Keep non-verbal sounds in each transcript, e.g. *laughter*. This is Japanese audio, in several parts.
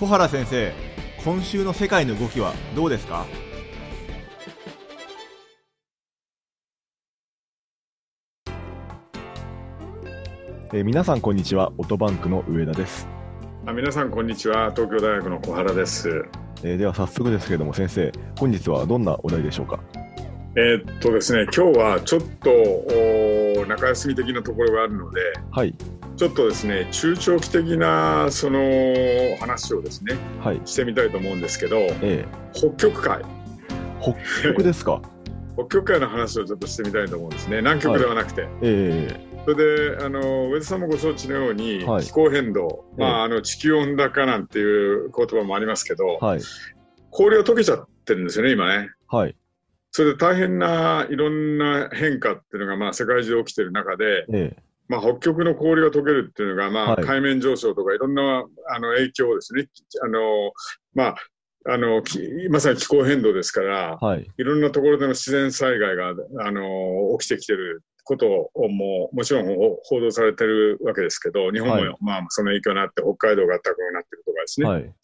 小原先生今週の世界の動きはどうですか？えー皆さんこんにちは。オトバンクの上田です、あ皆さんこんにちは。東京大学の小原です。えーでは早速ですけれども先生本日はどんなお題でしょうか？えーっとですね今日はちょっとお中休み的なところがあるのではい。ちょっとですね中長期的なその話をですねはい。してみたいと思うんですけどえ北極海。ー、北極ですか？*laughs* 北極海の話をちょっとしてみたいと思うんですね。南極ではなくて、えそれであの上田さんもご承知のように、はい。気候変動、ええ。まあ、あの地球温暖化なんていう言葉もありますけど、ー、はい。氷が溶けちゃってるんですよね今ね。はいそれで大変ないろんな変化っていうのがまあ世界中で起きてる中で、えまあ、北極の氷が溶けるっていうのが、まあはい。海面上昇とかいろんなあの影響をですね、あのまあ、あのきまさに気候変動ですから、ー、はい。いろんなところでの自然災害があの起きてきてることをももちろん報道されてるわけですけど、日本も、はい。まあ、その影響になって北海道が暖かくなってるとかですね、はい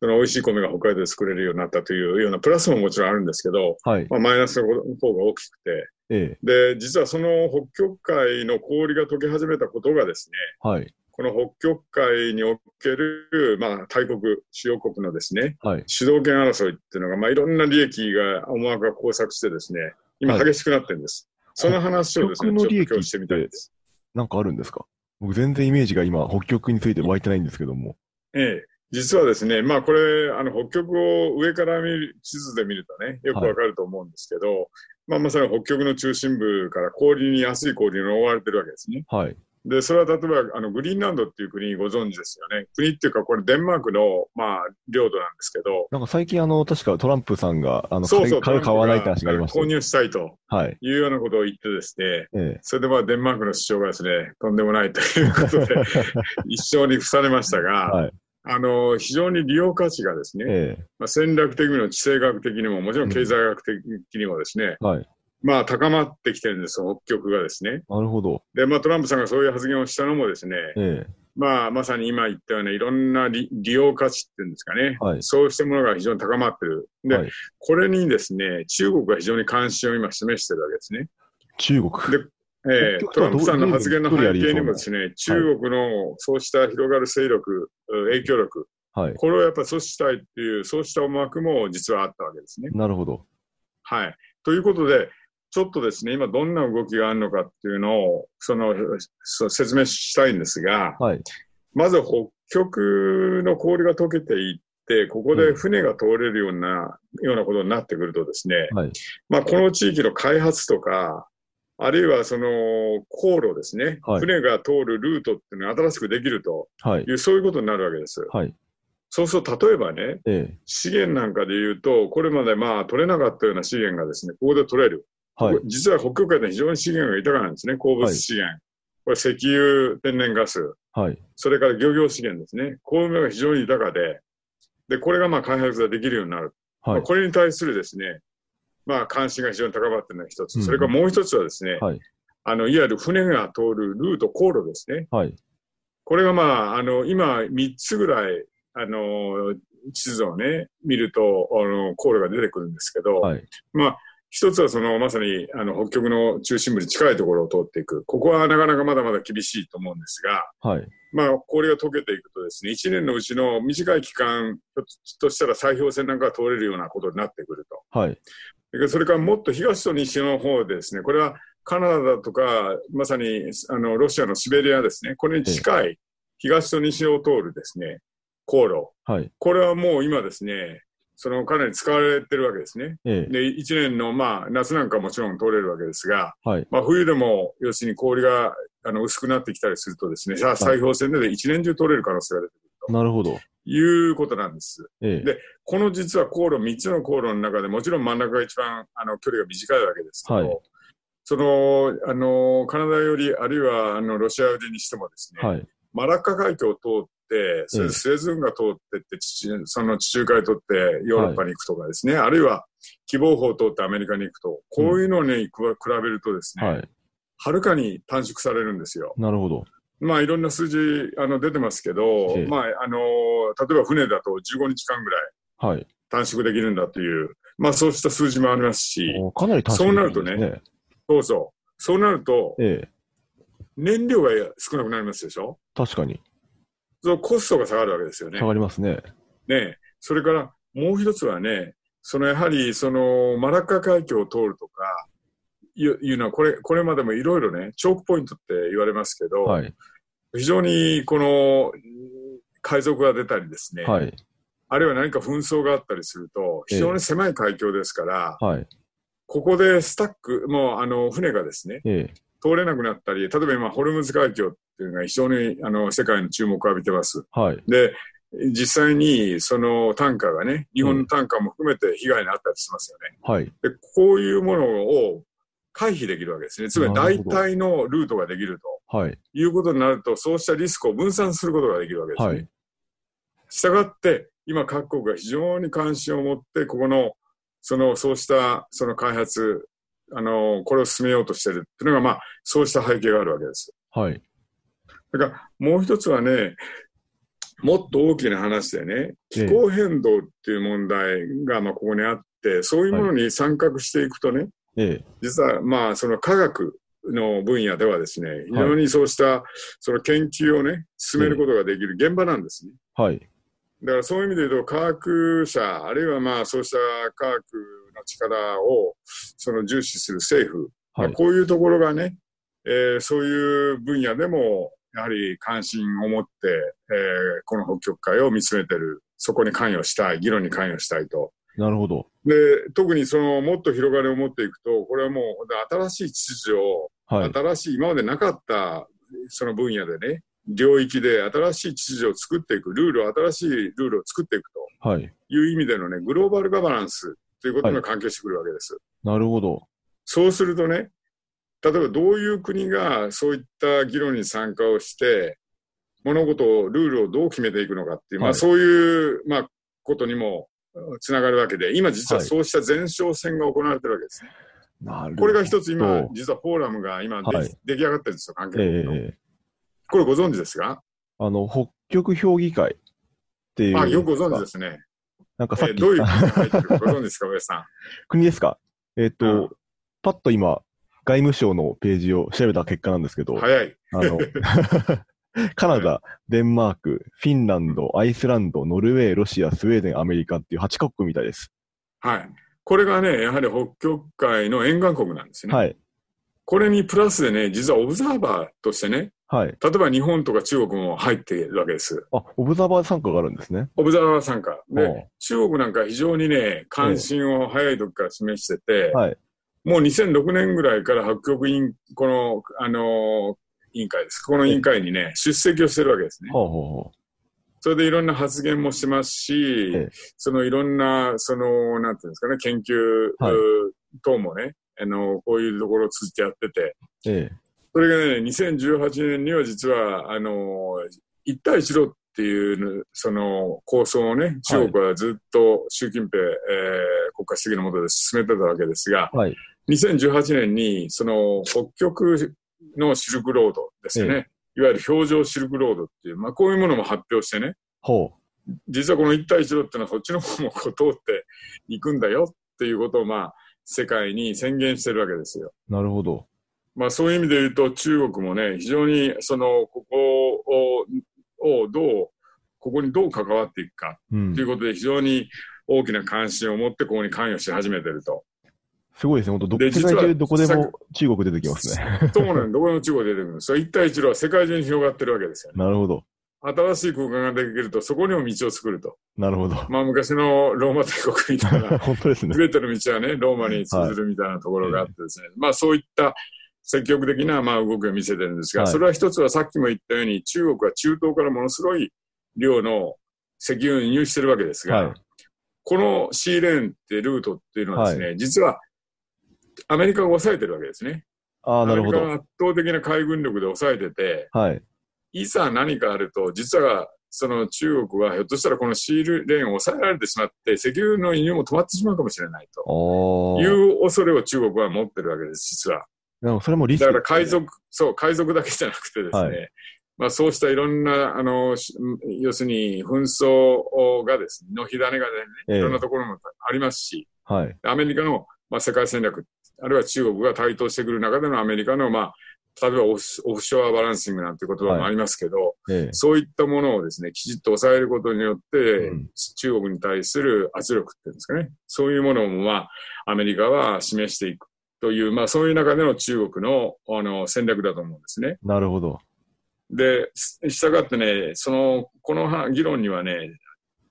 その美味しい米が北海道で作れるようになったというようなプラスももちろんあるんですけど、はい。まあ、マイナスの方が大きくて、えで、実はその北極海の氷が溶け始めたことがですね、ー、はい。この北極海における、まあ、大国、主要国のですね、はい。主導権争いっていうのが、まあ、いろんな利益が思惑が交錯してですね、今はい。激しくなってるんです。その話をですね、ちょっと今日してみたいです。なんかあるんですか？僕全然イメージが今北極について湧いてないんですけども。ええ。実はですね、まあこれ、あの、北極を上から見る、地図で見るとね、よくわかると思うんですけど、まあまさに北極の中心部から氷に、安い氷に覆われてるわけですね。はい。で、それは例えば、あの、グリーンランドっていう国ご存知ですよね。国っていうか、これデンマークの、まあ、領土なんですけど、なんか最近あの確かトランプさんがあのそうそう、買う買わないって話がありました購よ入したいとはい。いうようなことを言ってですね、えそれでまあ、デンマークの主張がですね、とんでもないということで、*laughs* 一生に付されましたが、はいあの、非常に利用価値がですね、ええ。まあ、戦略的にも地政学的にも、もちろん経済学的にもですね、はい。まあ、高まってきてるんです、北極がですね。なるほど。で、まあ、トランプさんがそういう発言をしたのもですね、ええ。まあ、まさに今言ったようないろんな利利用価値っていうんですかね、はい。そうしたものが非常に高まってる。で、はい。これにですね、中国が非常に関心を今示してるわけですね。中国。でええ北極とはどうトランプさんの発言の背景にもですどね、中国のそうした広がる勢力、影響力、はい。これをやっぱり阻止したいっていう、そうした思惑も実はあったわけですね。なるほど。はい。ということで、ちょっとですね、今どんな動きがあるのかっていうのを、その、そう説明したいんですが、はい。まず北極の氷が溶けていって、ここで船が通れるような、ようなことになってくるとですね、はい。まあ、この地域の開発とか、あるいはその航路ですね、はい。船が通るルートっていうのが新しくできると。はい。いう、そういうことになるわけです。はい。そうすると、例えばね、ええ。資源なんかで言うと、これまでまあ取れなかったような資源がですね、ここで取れる。はい。実は北極海で非常に資源が豊かなんですね、鉱物資源。これ石油、天然ガス、はい。それから漁業資源ですね。こういうのが非常に豊かで、で、これがまあ開発ができるようになる。まはい。あこれに対するですね、まあ関心が非常に高まっているのが一つ。うんそれからもう一つはですね、はいあの、いわゆる船が通るルート、航路ですね。はいこれがまあ、あの、今3つぐらい、あの、地図をね、見ると、あの、航路が出てくるんですけど、はいまあ、一つはその、まさに、あの、北極の中心部に近いところを通っていく。ここはなかなかまだまだ厳しいと思うんですが、はいまあ、氷が溶けていくとですね、1年のうちの短い期間としたら砕氷船なんかが通れるようなことになってくると。はいでそれからもっと東と西の方でですね、これはカナダとか、まさにあのロシアのシベリアですね、これに近い東と西を通るですね、航路。はい。これはもう今ですね、そのかなり使われてるわけですね。ええ。で、1年のまあ夏なんかもちろん通れるわけですが、はい。まあ冬でも要するに氷があの薄くなってきたりするとですね、さ砕氷船で1年中通れる可能性が出てくると。なるほどいうことなんです。ええ。でこの実は航路、3つの航路の中でもちろん真ん中が一番あの距離が短いわけですけど、はい。そのあのカナダより、あるいはあのロシア寄りにしてもですね、はい。マラッカ海峡を通って、それでスエズ運河通ってって、地中その地中海を通ってヨーロッパに行くとかですね、あるいは希望法を通ってアメリカに行くと、こういうのに比べるとですね、はい。はるかに短縮されるんですよ。なるほどまあいろんな数字あの出てますけど、ええまああの、例えば船だと15日間ぐらいはい。短縮できるんだという、まあそうした数字もありますし、おかなりそうなるとできんですそうそう。そうなると、ええ。燃料が少なくなりますでしょ？確かに。そのコストが下がるわけですよね下。がりますね。ねそれからもう一つはね、そのやはりそのマラッカ海峡を通るとかいういうのはこれ、これまでもいろいろね、チョークポイントって言われますけど、はい。非常にこのうん海賊が出たりですね、はい。あるいは何か紛争があったりすると、非常に狭い海峡ですから、はい。ここでスタック、もうあの船がですね、ええ。通れなくなったり、例えば今、ホルムズ海峡っていうのが非常にあの世界の注目を浴びてます。はい。で、実際にそのタンカーがね、日本のタンカーも含めて被害に遭ったりしますよね。はい。で、こういうものを回避できるわけですね。つまり大体のルートができるとはい。いうことになると、そうしたリスクを分散することができるわけですね。はい。したがって、今各国が非常に関心を持って、ここの、その、そうした、その開発、あの、これを進めようとしてるっていうのが、まあ、そうした背景があるわけです。はい。だから、もう一つはね、もっと大きな話でね、気候変動っていう問題が、まあ、ここにあって、そういうものに参画していくとね、ええ。実は、まあ、その科学の分野ではですね、非常にそうした、その研究をね、進めることができる現場なんですね。はい。だからそういう意味で言うと、科学者、あるいはまあそうした科学の力をその重視する政府、はいまあ、こういうところがね、えーそういう分野でもやはり関心を持って、えーこの北極海を見つめてる、そこに関与したい、議論に関与したいと。なるほど。で特にそのもっと広がりを持っていくと、これはもう新しい秩序を、はい。新しい今までなかったその分野でね、領域で新しい秩序を作っていく、ルールを、新しいルールを作っていくと。はい。いう意味でのね、グローバルガバナンスということが関係してくるわけです。なるほど。そうするとね、例えばどういう国がそういった議論に参加をして、物事を、ルールをどう決めていくのかっていう、まはいあそういう、まあ、ことにもうんつながるわけで、今実はそうした前哨戦が行われてるわけですね。なるほど。これが一つ今え、実はフォーラムが今はい出来上がってるんですよ、関係の。えこれご存知ですか？あの、北極評議会っていう。あ、よくご存知ですね。なんかさっきえーどういう国が入ってるかご存知ですか、*laughs* 上さん。国ですか？えっ、と、うんパッと今、外務省のページを調べた結果なんですけど、早い。あの、*laughs* *laughs* カナダ、デンマーク、フィンランド、アイスランド、ノルウェー、ロシア、スウェーデン、アメリカっていう8カ国みたいです。はい。これがね、やはり北極海の沿岸国なんですね。はい。これにプラスでね、実はオブザーバーとしてね、はい。例えば日本とか中国も入っているわけです。あ、オブザーバー参加があるんですね。オブザーバー参加。はで、中国なんか非常にね、関心を早い時から示してて、はい。もう2006年ぐらいから北極委員、この、あのー委員会です。この委員会にね、出席をしてるわけですね。ほうほうほそれでいろんな発言もしてますし、ええそのいろんな、その、なんていうんですかね、研究、はいう等もね、あの、こういうところを通じてやってて、う。えそれがね、2018年には実は、あの、一帯一路っていう、その構想をね、中国はずっと習近平、えー国家主義の下で進めてたわけですが、えはい。2018年に、その、北極のシルクロードですよね。いわゆる表情シルクロードっていう、まあ、こういうものも発表してね、ほ実はこの一帯一路っていうのはそっちの方もこう通っていくんだよっていうことを、まあ、世界に宣言してるわけですよ。う。なるほど。まあ、そういう意味で言うと、中国もね、非常にその、ここを、をどう、ここにどう関わっていくかうんという。ことで、非常に大きな関心を持って、ここに関与し始めてると。すごいですね。本当世界中どこでも中国出てきますね。そうなのどこでも中国で出てくる。それ一帯一路は世界中に広がってるわけですよね。なるほど。新しい空間ができると、そこにも道を作ると。なるほど。まあ、昔のローマ帝国みたいな、*laughs* 本当ですねす。べての道はね、ローマに通ずるみたいなところがあってですね、まあそういった積極的なまあ動きを見せてるんですが、はいそれは一つはさっきも言ったように、中国は中東からものすごい量の石油を輸入してるわけですが、はいこのシーレーンってルートっていうのはですね、実はアメリカが抑えてるわけですね。ああ、なるほど。アメリカが圧倒的な海軍力で抑えてて、はい。いざ何かあると、実はその中国はひょっとしたらこのシールレーンを抑えられてしまって、石油の輸入も止まってしまうかもしれないと。いう恐れを中国は持ってるわけです、実は。でもそれもリスクだから海賊、そう、海賊だけじゃなくてですね、はいまあ、そうしたいろんな、あの、し要するに紛争がですね、の火種がね、ええいろんなところもありますし、はい。アメリカの、まあ、世界戦略、あるいは中国が台頭してくる中でのアメリカの、まあ、例えばオフショアバランシングなんて言葉もありますけど、ええそういったものをですね、きちっと抑えることによって、うん中国に対する圧力っていうんですかね、そういうものも、まあ、アメリカは示していくという、まあ、そういう中での中国のあの戦略だと思うんですね。なるほど。で、したがってね、その、このは議論にはね、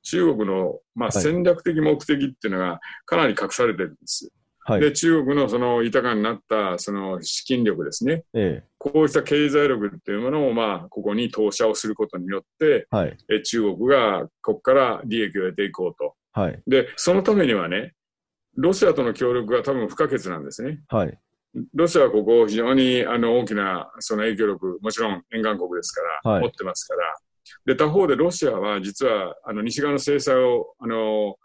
中国の、まあ、はい戦略的目的っていうのがかなり隠されてるんです。はい。で、中国のその豊かになったその資金力ですね。ええこうした経済力っていうものを、まあ、ここに投射をすることによって、はい。え中国がここから利益を得ていこうと。はい。で、そのためにはね、ロシアとの協力が多分不可欠なんですね。はい。ロシアはここ非常にあの大きなその影響力、もちろん沿岸国ですから、はい持ってますから。で、他方でロシアは実はあの西側の制裁を、あの、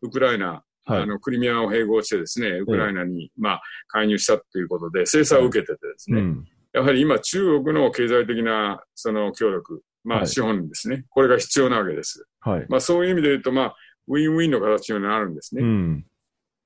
ウクライナ、はいあの、クリミアを併合してですね、ウクライナに、まあ、介入したということで、制裁を受けててですね、うん。やはり今中国の経済的なその協力、まはいあ資本ですね、これが必要なわけです。はい。まあそういう意味で言うと、まあ、ウィンウィンの形になるんですね。うん。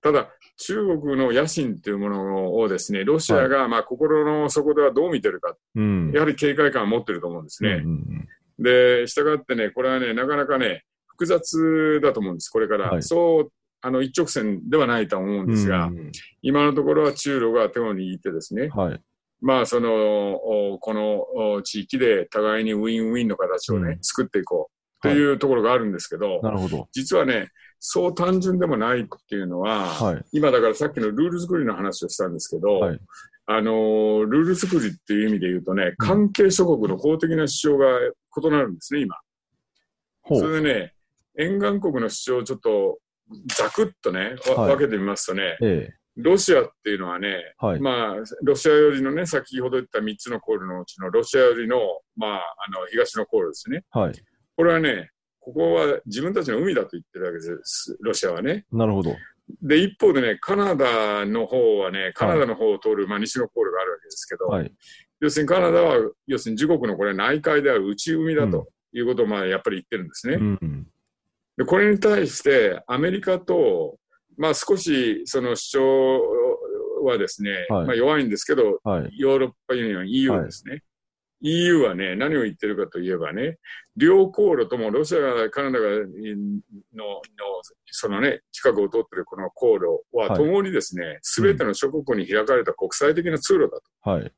ただ、中国の野心というものをですね、ロシアがまあ心の底ではどう見てるか、うん。やはり警戒感を持ってると思うんですね。うんうんで、したがってね、これはね、なかなかね、複雑だと思うんです、これから。はいそう、あの、一直線ではないと思うんですが、うん今のところは中ロが手を握ってですね、はい。まあ、その、おこのお地域で互いにウィンウィンの形をね、うん作っていこうっていうところがあるんですけど、なるほど。実はね、そう単純でもないっていうのは、はい。今だからさっきのルール作りの話をしたんですけど、はいあのールール作りっていう意味で言うとね、関係諸国の法的な主張が異なるんですね、今。ほそうれでね、沿岸国の主張をちょっとざくっとね、わはい分けてみますとね、ええ。ロシアっていうのはね、はい。まあ、ロシア寄りのね、先ほど言った3つの航路のうちのロシア寄りの、まあ、あの、東の航路ですね。はい。これはね、ここは自分たちの海だと言ってるわけです、ロシアはね。なるほど。で、一方でね、カナダの方はね、カナダの方を通る、まあ、西の航路があるわけですけど、はい。要するにカナダは、要するに自国のこれ内海である内海だということを、まあ、やっぱり言ってるんですね。うん。で、これに対して、アメリカと、まあ、少しその主張はですね、はいまあ、弱いんですけど、はい。ヨーロッパユニオン、EU ですね。EU はね、何を言ってるかといえばね、両航路ともロシアが、カナダが、の、の、そのね、近くを通ってるこの航路は、はいともにですね、すべての諸国に開かれた国際的な通路だはい。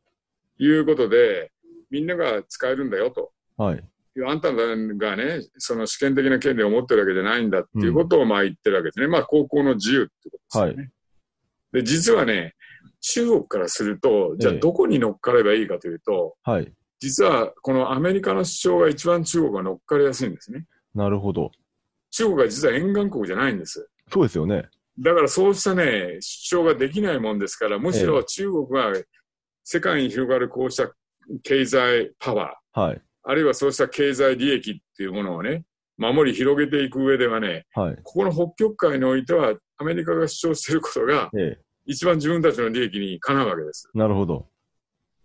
ということで、みんなが使えるんだよと。はい。あんたがね、その試験的な権利を持ってるわけじゃないんだっていうことをまあ言ってるわけですね。まあ、高校の自由ってことですよね。で、実はね、中国からすると、じゃあええどこに乗っかればいいかというと、はい。実はこのアメリカの主張が一番中国が乗っかりやすいんですね。なるほど。中国は実は沿岸国じゃないんです。そうですよね。だからそうしたね、主張ができないもんですから、むしろ中国は世界に広がるこうした経済パワー、はい。あるいはそうした経済利益っていうものをね、守り広げていく上ではね、はい。ここの北極海においては、アメリカが主張していることが、ええ。一番自分たちの利益にかなうわけです。なるほど。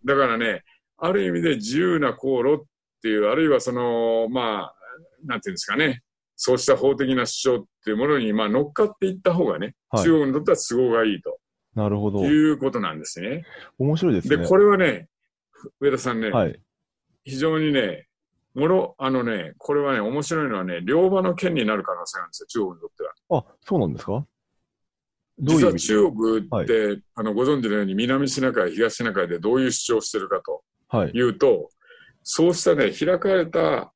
だからね、ある意味で自由な航路っていう、あるいはその、まあ、なんていうんですかね、そうした法的な主張っていうものに、まあ、乗っかっていった方がね、はい中国にとっては都合がいいとなるほど。いうことなんですね。面白いですで、ね。これはね、上田さんね、はい。非常にね、もろ、あのね、これはね、面白いのはね、両場の権利になる可能性があるんですよ、中国にとっては。あ、そうなんですか？どういう意味？実は中国って、あの、ご存知のように南シナ海、東シナ海でどういう主張をしてるかとはい。いうと、そうしたね、開かれた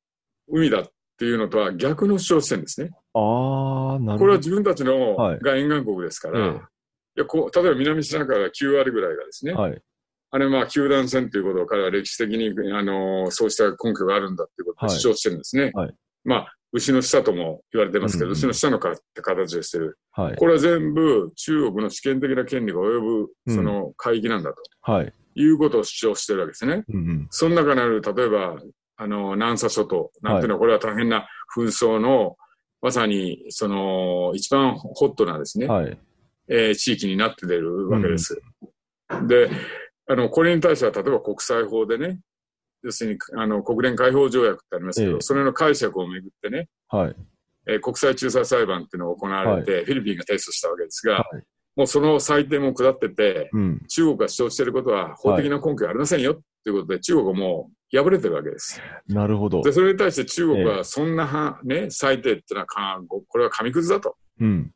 海だっていうのとは逆の主張をしてるんですね。あー、なるほど。これは自分たちの、はいが沿岸国ですから、えいやこう例えば南シナ海は9割ぐらいがですね、はい。あれまあ、球団戦ということを彼は歴史的に、あのそうした根拠があるんだっていうことを主張してるんですね。はいまあ、牛の下とも言われてますけど、うんうん牛の下のかって形をしてる。はい。これは全部中国の主権的な権利が及ぶ、うんその海域なんだとはい。いうことを主張してるわけですね。うんうん。その中にある、例えば、あの、南沙諸島なんていうのは、これは大変な紛争の、まさに、その、一番ホットなですね、はい。えー地域になって出るわけです。で、あの、これに対しては、例えば国際法でね、要するにあの国連解放条約ってありますけど、ええそれの解釈をめぐってね、はい。えー国際仲裁裁判っていうのが行われて、フィリピンが提出したわけですが、はいもうその裁定も下ってて、うん。中国が主張していることは法的な根拠はありませんよということで、中国はもう敗れてるわけです。なるほどで、。それに対して中国はそんなは、ね、裁定っていうのはか、これは紙くずだと。うん。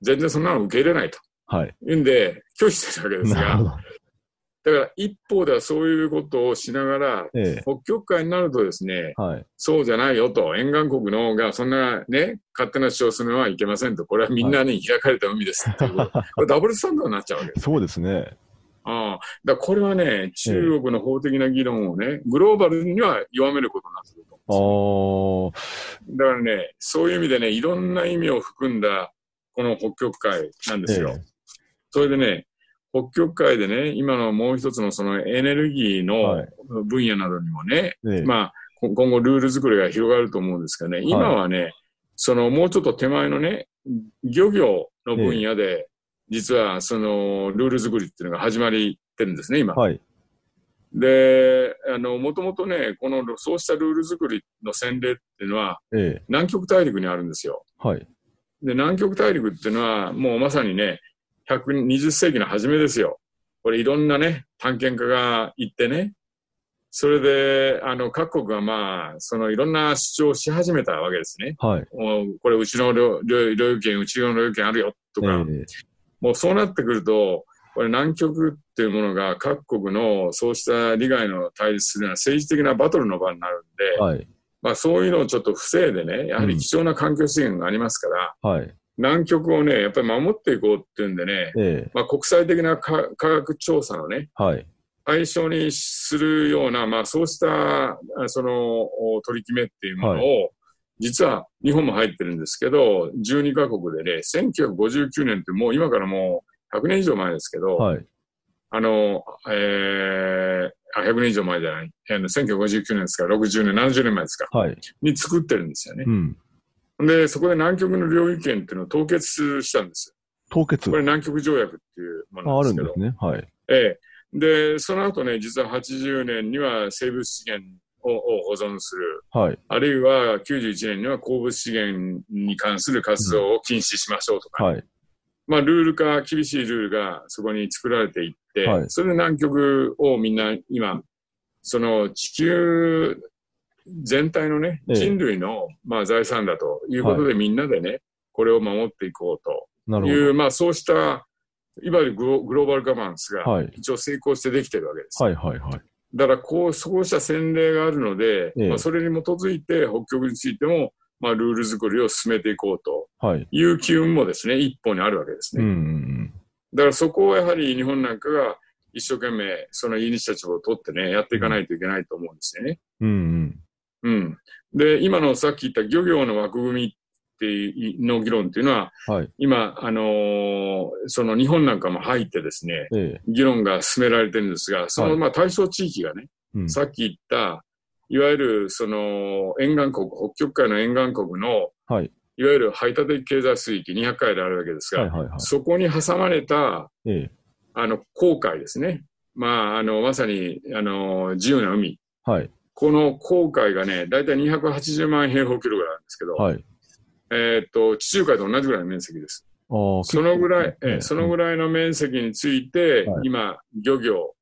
全然そんなの受け入れないと。はい。いうんで、拒否してるわけですが、なるほど。だから一方ではそういうことをしながら、ええ。北極海になるとですね、はい。そうじゃないよと、沿岸国のがそんなね、勝手な主張するのはいけませんと、これはみんなに開かれた海ですっていうこと、これダブルスタンダードになっちゃうわけです。そうですね。ああだこれはね、中国の法的な議論をね、グローバルには弱めることになってくるとあ思うんー。ですよ。だからね、そういう意味でね、いろんな意味を含んだ、この北極海なんですよ。えそれでね、北極海でね、今のもう一つのそのエネルギーのはい分野などにもね、ええ。まあ、こ今後ルール作りが広がると思うんですけどね、今はね、そのもうちょっと手前のね、漁業の分野で、実はそのルール作りっていうのが始まりってるんですね、今。はい。で、あの、もともとね、この、そうしたルール作りの先例っていうのは、ええ。南極大陸にあるんですよ。はい。で、南極大陸っていうのは、もうまさにね、120世紀の初めですよ。これいろんなね、探検家が行ってね、それで、あの、各国がまあ、そのいろんな主張をし始めたわけですね。はい。これ、うちの領領領有権、うちの領有権あるよ、とか、ええもうそうなってくると、これ南極っていうものが各国のそうした利害の対立するような政治的なバトルの場になるんで、はい。まあそういうのをちょっと防いでね、やはり貴重な環境資源がありますから、はい。南極をね、やっぱり守っていこうっていうんでね、ええ。まあ国際的な科科学調査のね、はい。対象にするような、まあそうした、あその、お取り決めっていうものを、実は日本も入ってるんですけど、12カ国でね、1959年ってもう今からもう100年以上前ですけど、はい。あの、えー、あ、100年以上前じゃない。あの1959年ですから、60年、70年前ですか。はい。に作ってるんですよねう。ん。で、そこで南極の領有権っていうのを凍結したんです凍結よ。これ南極条約っていうものああなんですけど。るんですね。はい。ええ。で、その後ね、実は80年には生物資源をを保存する。はい。あるいは91年には鉱物資源に関する活動を禁止しましょうとか。はい。まあ、ルール化、厳しいルールがそこに作られていって、はいそれで南極をみんな今、その地球全体のね、ええ人類の、まあ、財産だということで、みんなでね、これを守っていこうという、まあ、そうした、いわゆるグログローバルガバナンスが。一応成功してできてるわけです。はいはいはい。だから、こう、そうした先例があるので、ええまあ、それに基づいて、北極についても、まあ、ルール作りを進めていこうとはい。いう機運もですね、一歩にあるわけですね。うんうんだからそこをやはり日本なんかが一生懸命そのイニシアチブを取ってね、やっていかないといけないと思うんですよね。うん。うんうん。で、今のさっき言った漁業の枠組みっていうの議論っていうのは、うん。はい。今、あのーその日本なんかも入ってですね、ええ。議論が進められてるんですが、その、はいまあ対象地域がね、うん。さっき言った、いわゆるその沿岸国、北極海の沿岸国の、はい。いわゆる排他的経済水域200海であるわけですが、はいはいはい。そこに挟まれたええ。あの、航海ですね。まあ、あの、まさに、あの、自由な海。はい。この航海がね、だいたい280万平方キロぐらいなんですけど、はい。えーっと、地中海と同じぐらいの面積です。ああ、そのぐらい、えええそのぐらいの面積について、はい今、漁業、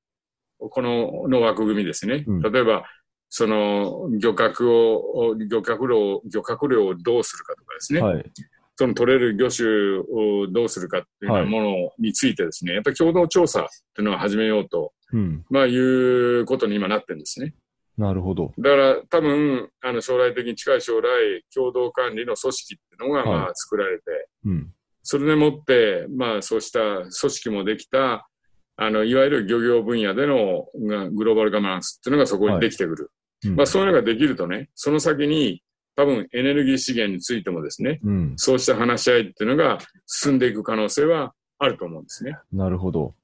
この、の枠組みですね。うん例えば、その、漁獲を、漁獲量、漁獲量をどうするかとかですね。はい。その取れる魚種をどうするかっていうものについてですね、やっぱり共同調査っていうのを始めようとうん。まあ、いうことに今なってるんですね。なるほど。だから、多分、あの、将来的に近い将来、共同管理の組織っていうのが、はいまあ、作られて、うん。それでもって、まあ、そうした組織もできた、あの、いわゆる漁業分野でのがグローバルガバナンスっていうのがそこにできてくる。うんまあ、そういうのができるとね、その先に、多分、エネルギー資源についてもですね、うん。そうした話し合いっていうのが進んでいく可能性はあると思うんですね。なるほど。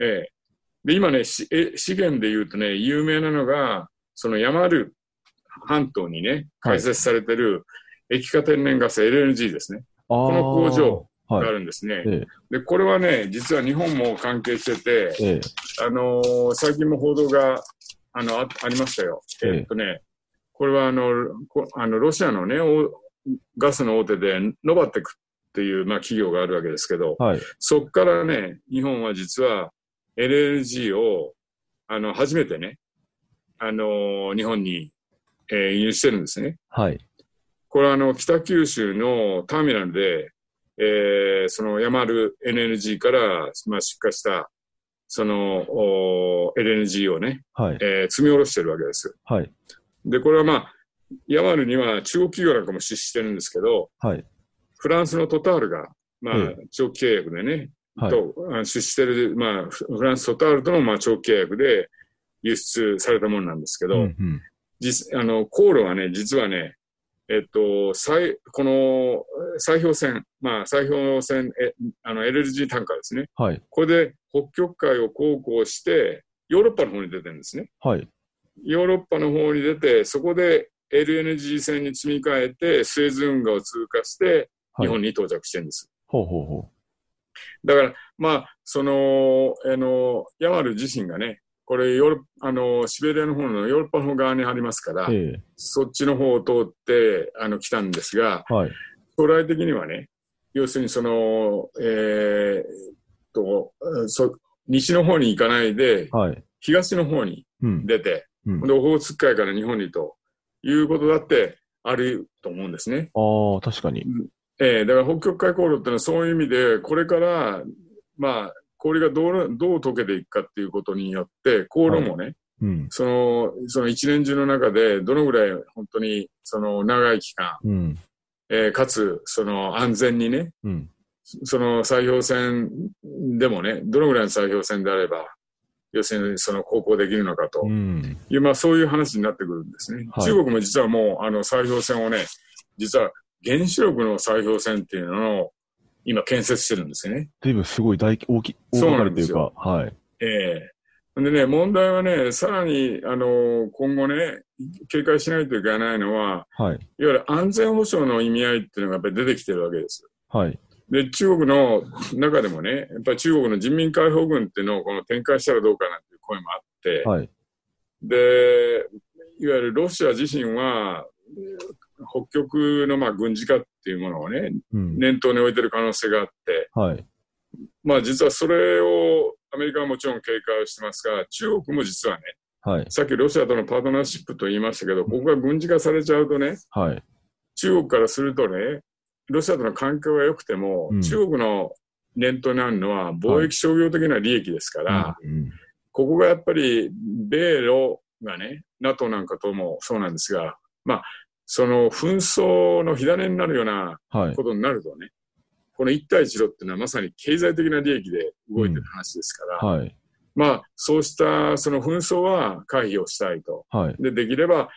ええ。で、今ね、しえ資源で言うとね、有名なのが、そのヤマル半島にね、はい開設されてる液化天然ガス LNG ですね。ああ。この工場はいがあるんですね。えで、これはね、実は日本も関係してて、え。ええ。あのー最近も報道があの、あありましたよ。えええっとね、これはあの、こあのロシアのね、おガスの大手で、ノバテクっていう、まあ、企業があるわけですけど、はい。そこからね、日本は実は LNG を、あの、初めてね、あの、日本に、えー輸入してるんですね。はい。これはあの、北九州のターミナルで、えーそのヤマル NLG から、まあ、出荷した、その、お LNG をね、はい。えー積み下ろしてるわけです。はい。で、これはまあ、ヤマルには中国企業なんかも出資してるんですけど、はい。フランスのトタールが、まあえ、長期契約でね、はい。と、あ出資してる、まあ、フフランストタールとの、まあ、長期契約で輸出されたものなんですけど、うんうん。実、あの、航路はね、実はね、えっと、最、この、砕氷船、まあ、砕氷船、え、あの、LNG タンカーですね。はい。これで北極海を航行して、ヨーロッパの方に出てるんですね。はい。ヨーロッパの方に出て、そこで LNG 船に積み替えて、スエズ運河を通過して、はい。日本に到着してるんです。ほうほうほだから、まあ、その、あの、ヤマル自身がね、これヨーロあの、シベリアの方のヨーロッパの方側にありますから、そっちの方を通って、あの、来たんですが、えはい。将来的にはね、要するにその、えーっと、そ、西の方に行かないで、はい。東の方にうん。出て、うんで、オホーツク海から日本にということだってあると思うんですね。ああ、確かに。えーだから北極海航路っていうのはそういう意味で、これから、まあ、氷がどう、どう溶けていくかっていうことによって、航路もね、うん。その、その一年中の中で、どのぐらい本当に、その長い期間、うん。えーかつ、その安全にね、うん。その砕氷船でもね、どのぐらいの砕氷船であれば、要するにその航行できるのかとうん。いう、まあそういう話になってくるんですね。はい中国も実はもう、あの砕氷船をね、実は原子力の砕氷船っていうのを今建設してるんですね。随分すごい大き、大き、大掛かというか、はい。ええでね、問題はね、さらに、あの、今後ね、警戒しないといけないのは、はい。いわゆる安全保障の意味合いっていうのがやっぱり出てきてるわけです。はい。で、中国の中でもね、やっぱり中国の人民解放軍っていうのをこの展開したらどうかなんていう声もあって、はい。で、いわゆるロシア自身は、北極のまあ軍事化っていうものをね、うん。念頭に置いてる可能性があって、はい。まあ実はそれをアメリカはもちろん警戒をしてますが、中国も実はね、はい。さっきロシアとのパートナーシップと言いましたけど、ここが軍事化されちゃうとね、はい。中国からするとね、ロシアとの関係が良くても、うん中国の念頭にあるのは貿易商業的な利益ですから、うん。ここがやっぱり米ロがね、NATO なんかともそうなんですが、まあ、その紛争の火種になるようなはい。ことになるとね、この一帯一路っていうのはまさに経済的な利益で動いてる話ですから、はい。まあ、そうしたその紛争は回避をしたいと。はい。で、できれば、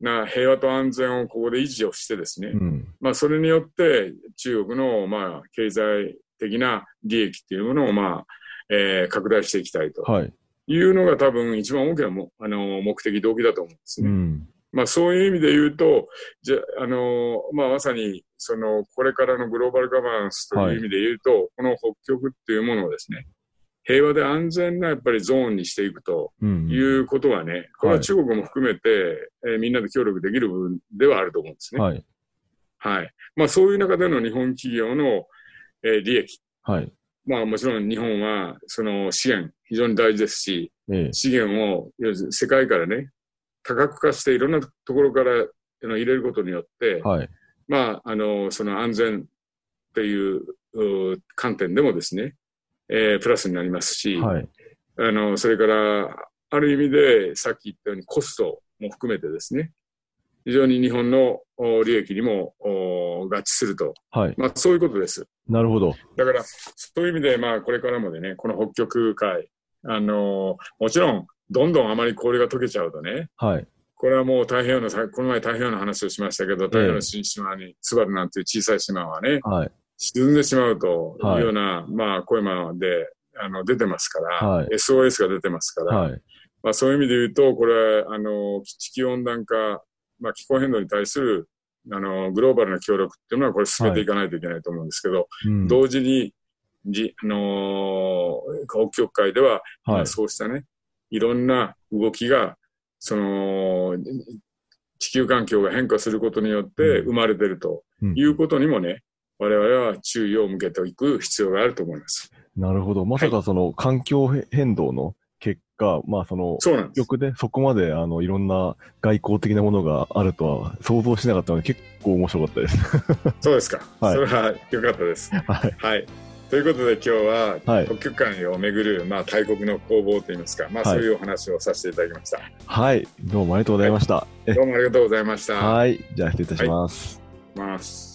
な平和と安全をここで維持をしてですね、うん。まあ、それによって中国の、まあ、経済的な利益っていうものを、まあ、えー拡大していきたいとはい。いうのが多分一番大きなもあの目的、動機だと思うんですね。うん。まあ、そういう意味で言うと、じゃあの、まあ、まさにそのこれからのグローバルガバナンスという意味で言うと、この北極っていうものをですね、平和で安全なやっぱりゾーンにしていくとうん。いうことはね、これは中国も含めて、えーみんなで協力できる部分ではあると思うんですね。はい。はい。まあそういう中での日本企業の、えー利益。はい。まあもちろん日本はその資源非常に大事ですし、ええ。資源を世界からね、多角化していろんなところから入れることによって、はい。まああの、その安全といううー観点でもですね、えープラスになりますし、はい。あの、それから、ある意味で、さっき言ったようにコストも含めてですね、非常に日本のお利益にもお合致すると。はい。まあ、そういうことです。なるほど。だから、そういう意味で、まあ、これからもでね、この北極海、あのもちろん、どんどんあまり氷が溶けちゃうとね、はい。これはもう太平洋のさ、この前太平洋の話をしましたけど、太平洋の新島に、ツバルなんていう小さい島はね、はい。沈んでしまうとはいいうような、まあ、声まで、あの、出てますから、はい SOS が出てますから、はい。まあ、そういう意味で言うと、これ、あの、地球温暖化、まあ、気候変動に対する、あの、グローバルな協力っていうのは、これ進めていかないといけないと思うんですけど、うん。同時に、じ、あのー北極海では、はい。そうしたね、いろんな動きが、その、地球環境が変化することによって生まれてるとうんいうことにもね、我々は注意を向けていく必要があると思います。なるほど。まさかその環境変動の結果、まあその、そうなんです。曲でそこまであのいろんな外交的なものがあるとは想像しなかったので結構面白かったです。そうですか。*laughs* はいそれは良かったです。はい。はい。ということで今日は、はい北極海をめぐる、まあ、大国の攻防といいますか、まあ、はいそういうお話をさせていただきました。はい。どうもありがとうございました。えどうもありがとうございました。はい。じゃあ失礼いたします。ます。